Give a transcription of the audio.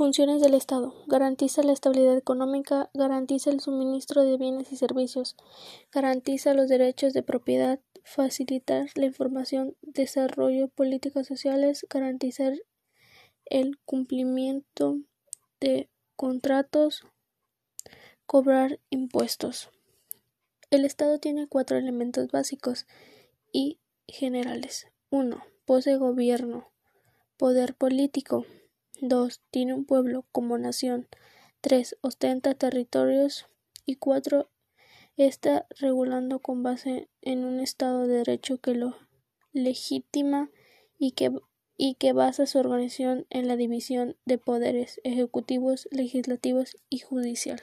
Funciones del Estado. Garantiza la estabilidad económica, garantiza el suministro de bienes y servicios, garantiza los derechos de propiedad, facilitar la información, desarrollo políticas sociales, garantizar el cumplimiento de contratos, cobrar impuestos. El Estado tiene cuatro elementos básicos y generales. 1. Posee gobierno, poder político. 2. Tiene un pueblo como nación. 3. Ostenta territorios. Y 4. Está regulando con base en un Estado de Derecho que lo legitima y que, y que basa su organización en la división de poderes ejecutivos, legislativos y judicial.